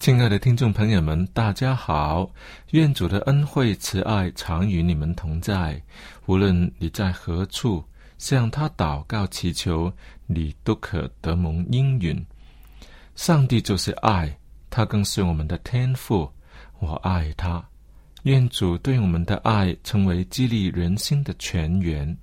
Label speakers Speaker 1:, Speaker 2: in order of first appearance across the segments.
Speaker 1: 亲爱的听众朋友们，大家好！愿主的恩惠慈爱常与你们同在。无论你在何处，向他祷告祈求，你都可得蒙应允。上帝就是爱，他更是我们的天赋。我爱他。愿主对我们的爱成为激励人心的泉源。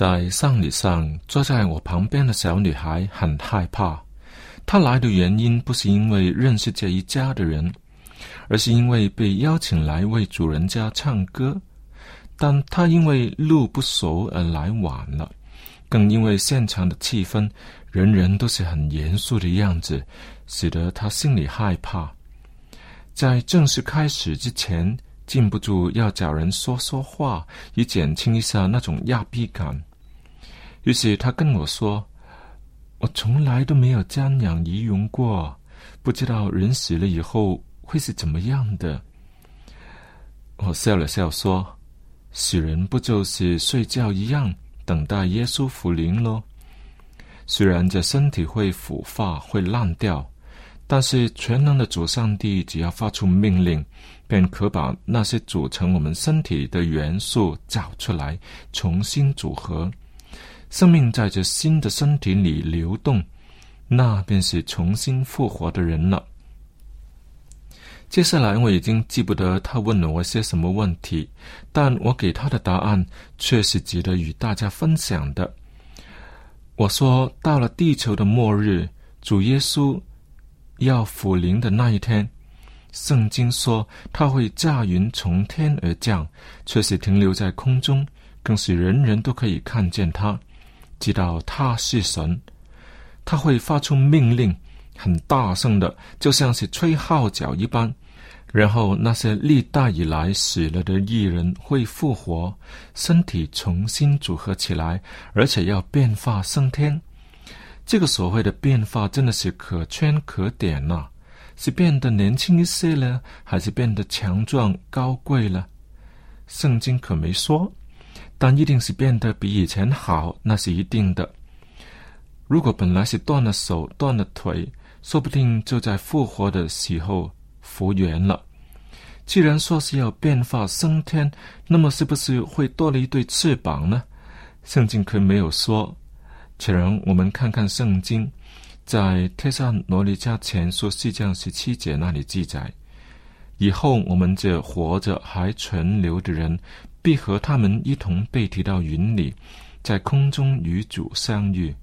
Speaker 2: 在
Speaker 1: 丧礼上，坐在我旁边的小女孩很害怕。她来的原因不是因为认识这一家的人，而是因为被邀请来为主人家唱歌。
Speaker 2: 但她因为路不熟而来晚了，更因为现场的气氛，人人都是很严肃的样子，使得他心里害怕。在正式开始之前，禁不住要找人说说话，以减轻一下那种压逼感。于是他跟我说：“我从来都没有瞻仰遗容过，不知道人死了以后会是怎么样的。”我笑了笑说。死人不就是睡觉一样，等待耶稣复临喽？虽然这身体会腐化、会烂掉，但是全能的主上帝只要发出命令，便可把那些组成我们身体的元素找出来，重新组合，生命在这新的身体里流动，那便是重新复活的人了。接下来我已经记不得他问了我些什么问题，但我给他的答案却是值得与大家分享的。我说，到了地球的末日，主耶稣要复临的那一天，圣经说他会驾云从天而降，却是停留在空中，更是人人都可以看见他，知道他是神。他会发出命令，很大声的，就像是吹号角一般。然后那些历代以来死了的艺人会复活，身体重新组合起来，而且要变化升天。这个所谓的变化真的是可圈可点呐，是变得年轻一些了，还是变得强壮高贵了？圣经可没说，但一定是变得比以前好，那是一定的。如果本来是断了手断了腿，说不定就在复活的时候。复原了。既然说是要变化升天，那么是不是会多了一对翅膀呢？圣经可没有说。且让我们看看圣经，在《帖撒罗尼迦前书》四章十七节那里记载：以后我们这活着还存留的人，必和他们一同被提到云里，在空中与主相遇。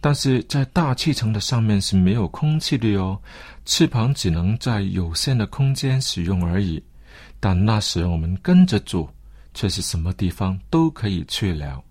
Speaker 2: 但是在大气层的上面是没有空气的哟，翅膀只能在有限的空间使用而已。但那时我们跟着主，却是什么地方都可以去了。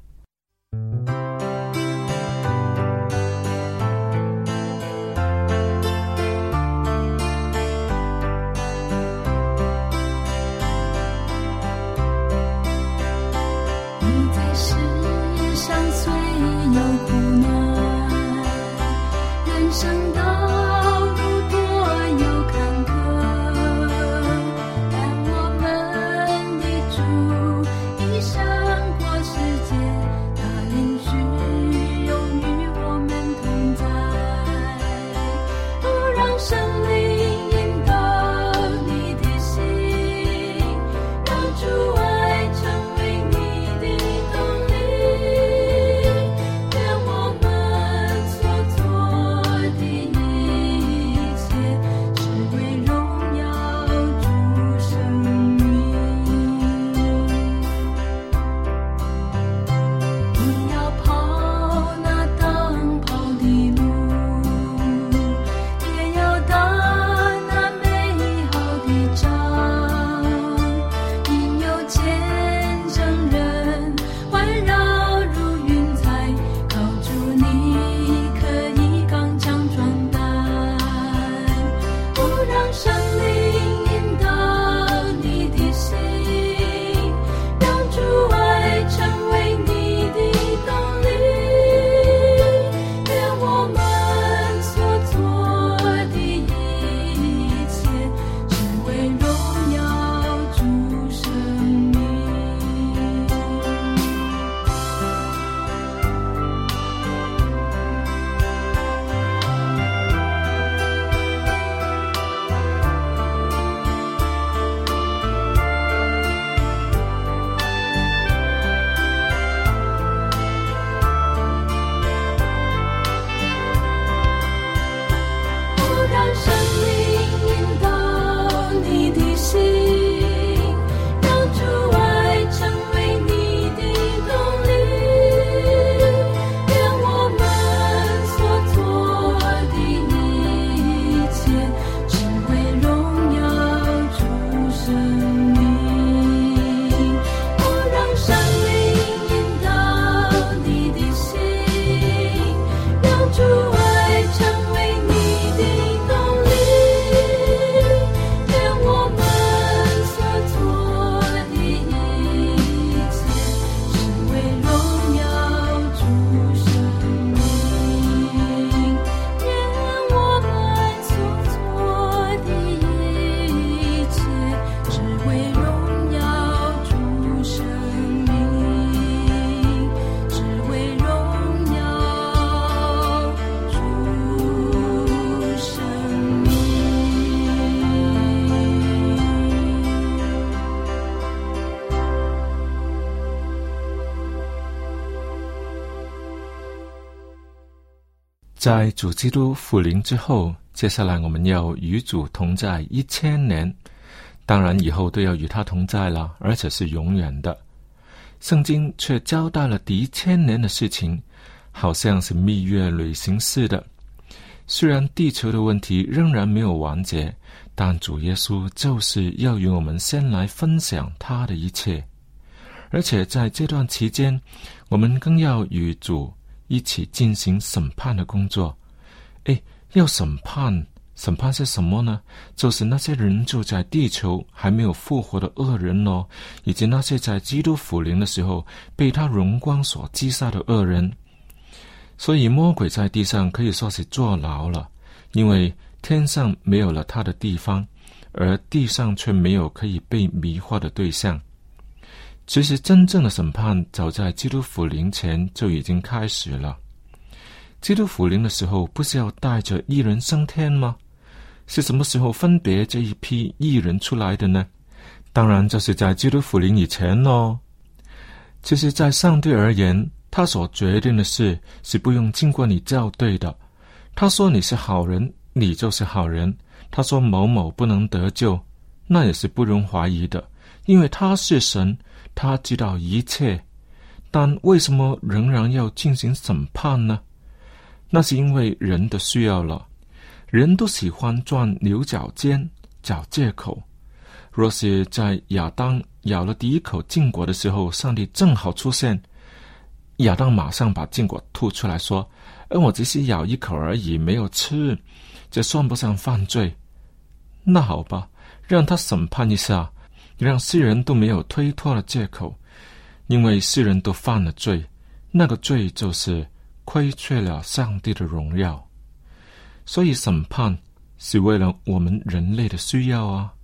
Speaker 2: 在主基督复临之后，接下来我们要与主同在一千年，当然以后都要与他同在了，而且是永远的。圣经却交代了第一千年的事情，好像是蜜月旅行似的。虽然地球的问题仍然没有完结，但主耶稣就是要与我们先来分享他的一切，而且在这段期间，我们更要与主一起进行审判的工作。诶，要审判，审判是什么呢？就是那些人住在地球还没有复活的恶人哦，以及那些在基督复临的时候被他荣光所击杀的恶人。所以魔鬼在地上可以说是坐牢了，因为天上没有了他的地方，而地上却没有可以被迷惑的对象。其实，真正的审判早在基督复临前就已经开始了。基督复临的时候，不是要带着异人升天吗？是什么时候分别这一批异人出来的呢？当然，就是在基督复临以前喽。其实，在上帝而言。他所决定的事是不用经过你校对的。他说你是好人，你就是好人。他说某某不能得救，那也是不容怀疑的，因为他是神，他知道一切。但为什么仍然要进行审判呢？那是因为人的需要了。人都喜欢钻牛角尖，找借口。若是在亚当咬了第一口禁果的时候，上帝正好出现。亚当马上把禁果吐出来说：“而我只是咬一口而已，没有吃，这算不上犯罪。”那好吧，让他审判一下，也让世人都没有推脱的借口，因为世人都犯了罪，那个罪就是亏缺了上帝的荣耀，所以审判是为了我们人类的需要啊。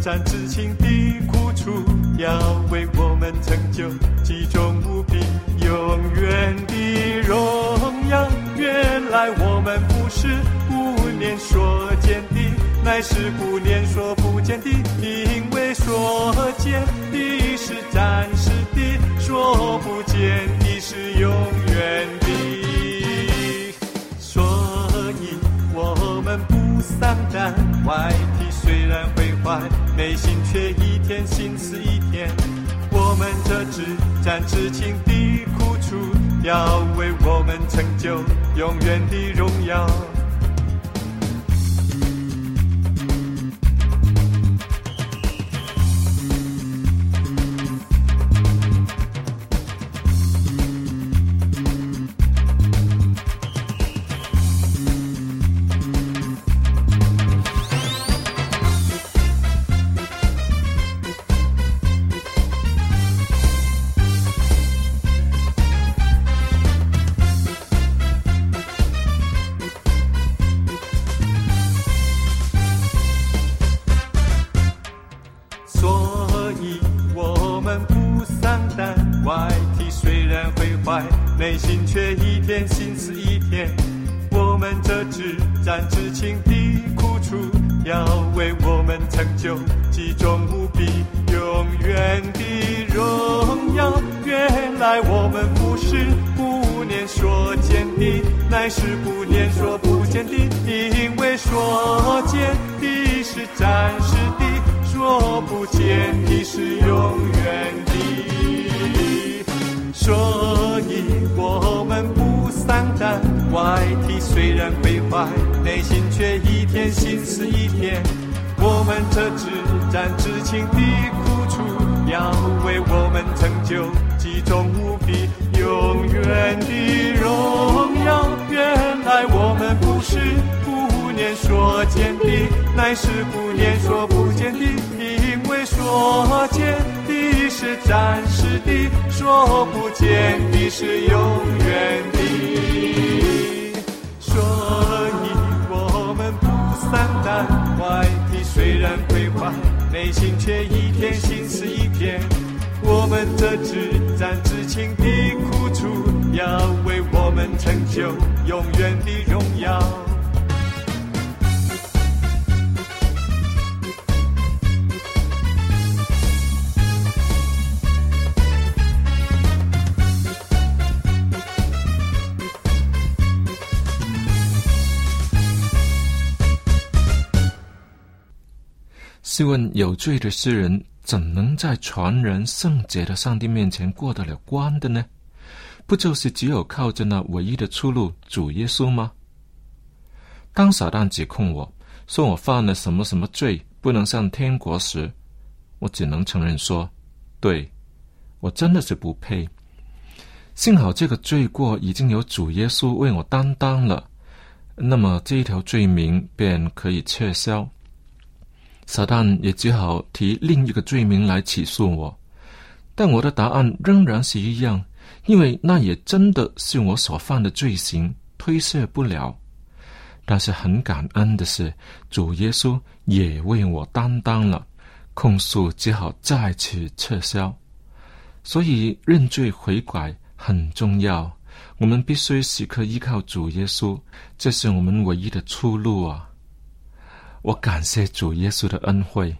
Speaker 3: 战至情的苦楚，要为我们成就极重无比、永远的荣耀。原来我们不是不念说见的，乃是不念说不见的，因为说见的是暂时的，说不见的是永远的。所以我们不丧胆，外虽然会坏，内心却一天心思一天。我们这只展痴情的苦楚，要为我们成就永远的荣耀。外体虽然毁坏。内心却一天心思一天，我们这只战痴情的苦楚，要为我们成就集中无比永远的荣耀。原来我们不是不念所见的乃是不念说不见的，因为说见的是暂时的，说不见的是永远的。所以我们不散难怀，你虽然归还，内心却一天心思一片。我们这纸展至情的苦楚，要为我们成就永远的荣耀。
Speaker 2: 试问有罪的诗人怎能在传人圣洁的上帝面前过得了关的呢？不就是只有靠着那唯一的出路主耶稣吗？当撒旦指控我说我犯了什么什么罪，不能上天国时，我只能承认说：对，我真的是不配。幸好这个罪过已经有主耶稣为我担当了，那么这一条罪名便可以撤销。撒旦也只好提另一个罪名来起诉我，但我的答案仍然是一样，因为那也真的是我所犯的罪行，推卸不了。但是很感恩的是，主耶稣也为我担当了，控诉只好再次撤销。所以认罪悔改很重要，我们必须时刻依靠主耶稣，这是我们唯一的出路啊。我感谢主耶稣的恩惠，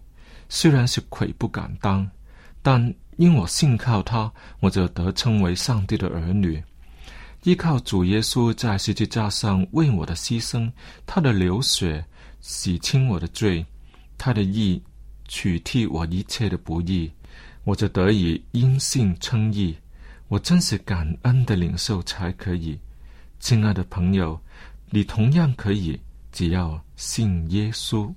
Speaker 2: 虽然是愧不敢当，但因我信靠他，我就得称为上帝的儿女。依靠主耶稣在十字架上为我的牺牲，他的流血洗清我的罪，他的义取替我一切的不义，我就得以因信称义。我真是感恩的领受才可以，亲爱的朋友，你同样可以。只要信耶稣。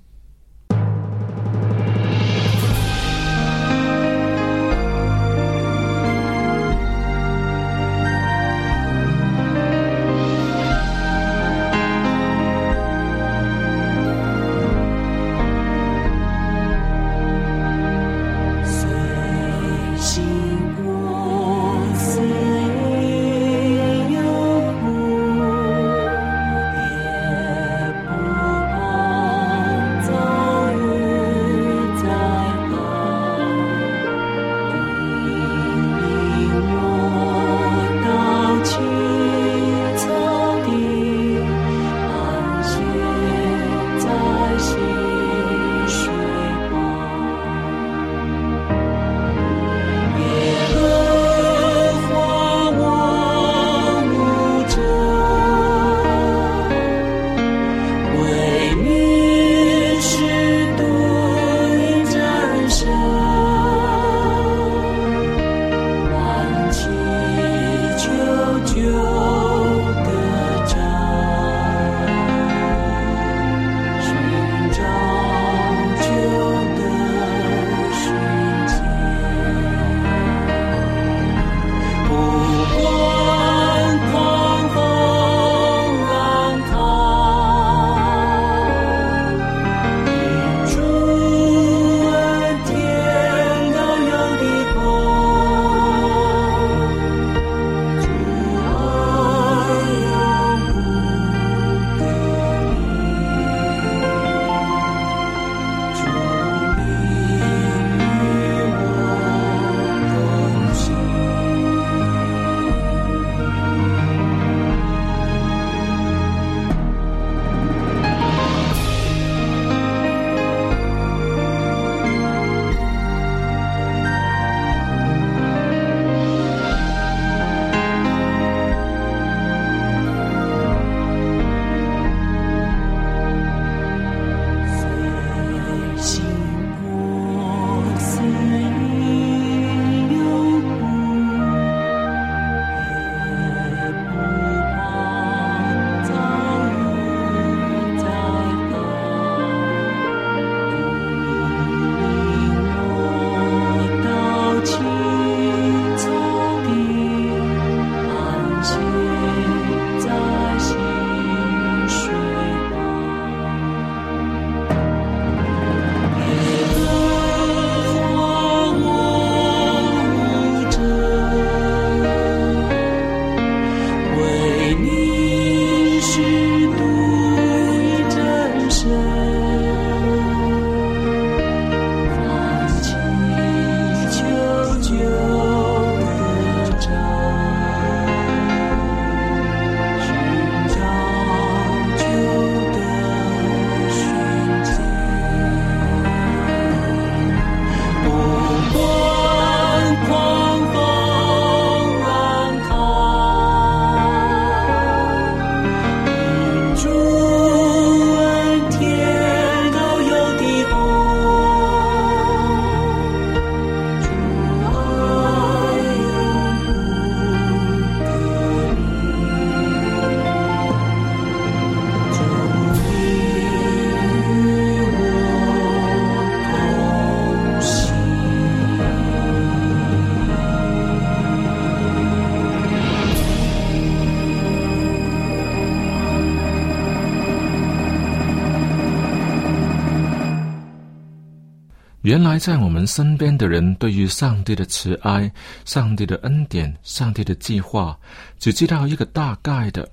Speaker 2: 原来在我们身边的人，对于上帝的慈爱、上帝的恩典、上帝的计划，只知道一个大概的，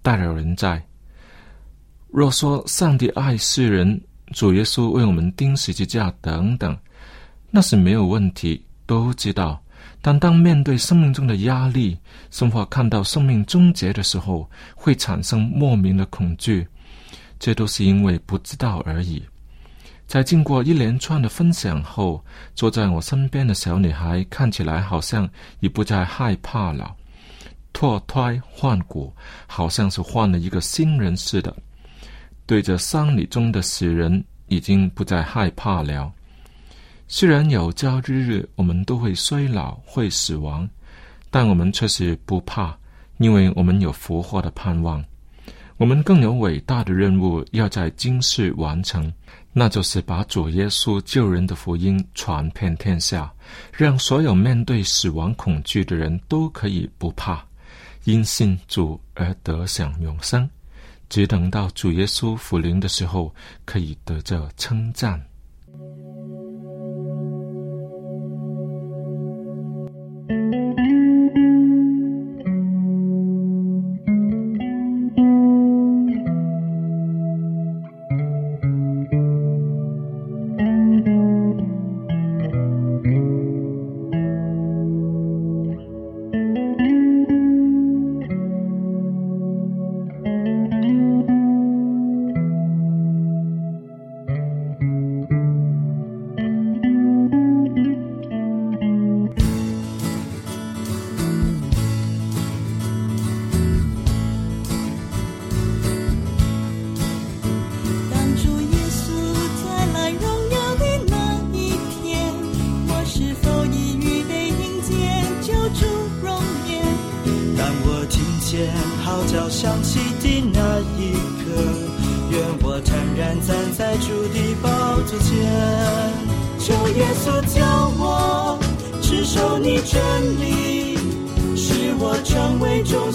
Speaker 2: 大有人在。若说上帝爱世人，主耶稣为我们钉十字架等等，那是没有问题，都知道。但当面对生命中的压力，生活看到生命终结的时候，会产生莫名的恐惧，这都是因为不知道而已。在经过一连串的分享后，坐在我身边的小女孩看起来好像已不再害怕了，脱胎换骨，好像是换了一个新人似的。对着丧礼中的死人，已经不再害怕了。虽然有朝之日我们都会衰老、会死亡，但我们却是不怕，因为我们有复活的盼望。我们更有伟大的任务要在今世完成。那就是把主耶稣救人的福音传遍天下，让所有面对死亡恐惧的人都可以不怕，因信主而得享永生。只等到主耶稣复临的时候，可以得着称赞。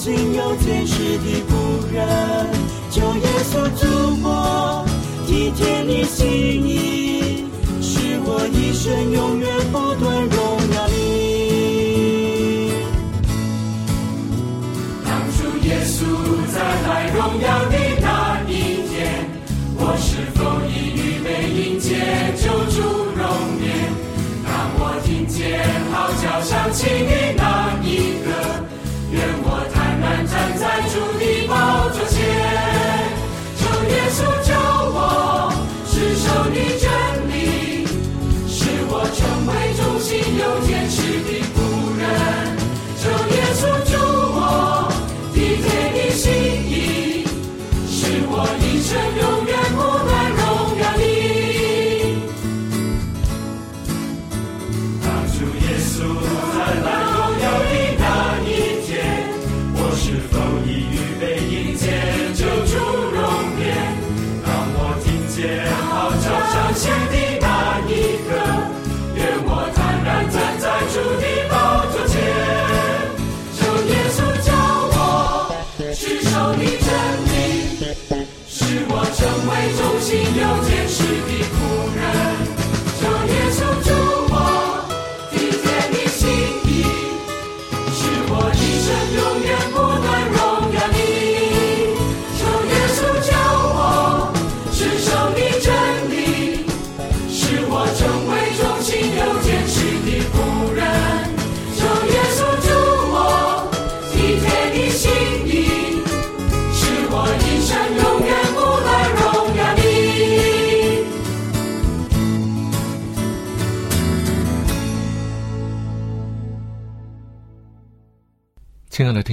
Speaker 2: 心有天使的仆
Speaker 4: 人，求耶稣主我，体贴你心意，使我一生永远。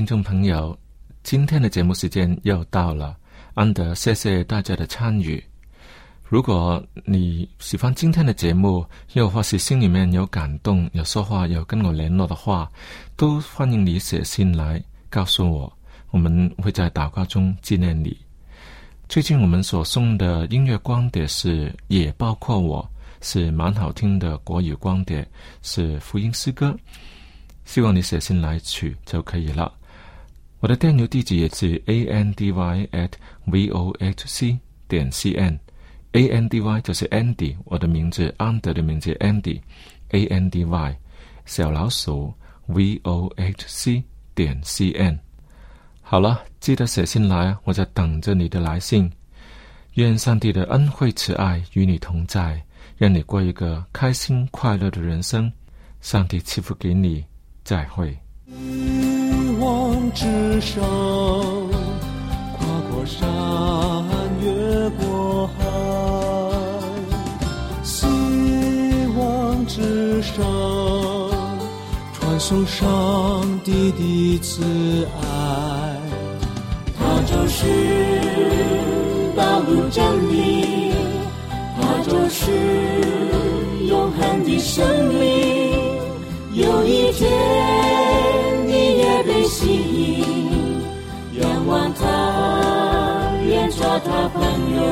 Speaker 2: 众朋友，今天的节目时间又到了，安德，谢谢大家的参与。如果你喜欢今天的节目，又或是心里面有感动、有说话、有跟我联络的话，都欢迎你写信来告诉我，我们会在祷告中纪念你。最近我们所送的音乐光碟是也包括我，是蛮好听的国语光碟，是福音诗歌。希望你写信来取就可以了。我的电邮地址也是 a n d y at v o h c 点 c n A N D Y 就是 Andy，我的名字安德的名字 Andy，A N D Y 小老鼠 V O H C 点 C N。好了，记得写信来，我在等着你的来信。愿上帝的恩惠慈爱与你同在，让你过一个开心快乐的人生。上帝赐福给你，再会。
Speaker 5: 之上，跨过山，越过海。希望之上，传送上帝的慈爱。
Speaker 1: 它就是道路真理，它就是永恒的生命。有一天，被吸引，仰望他，愿做他朋友。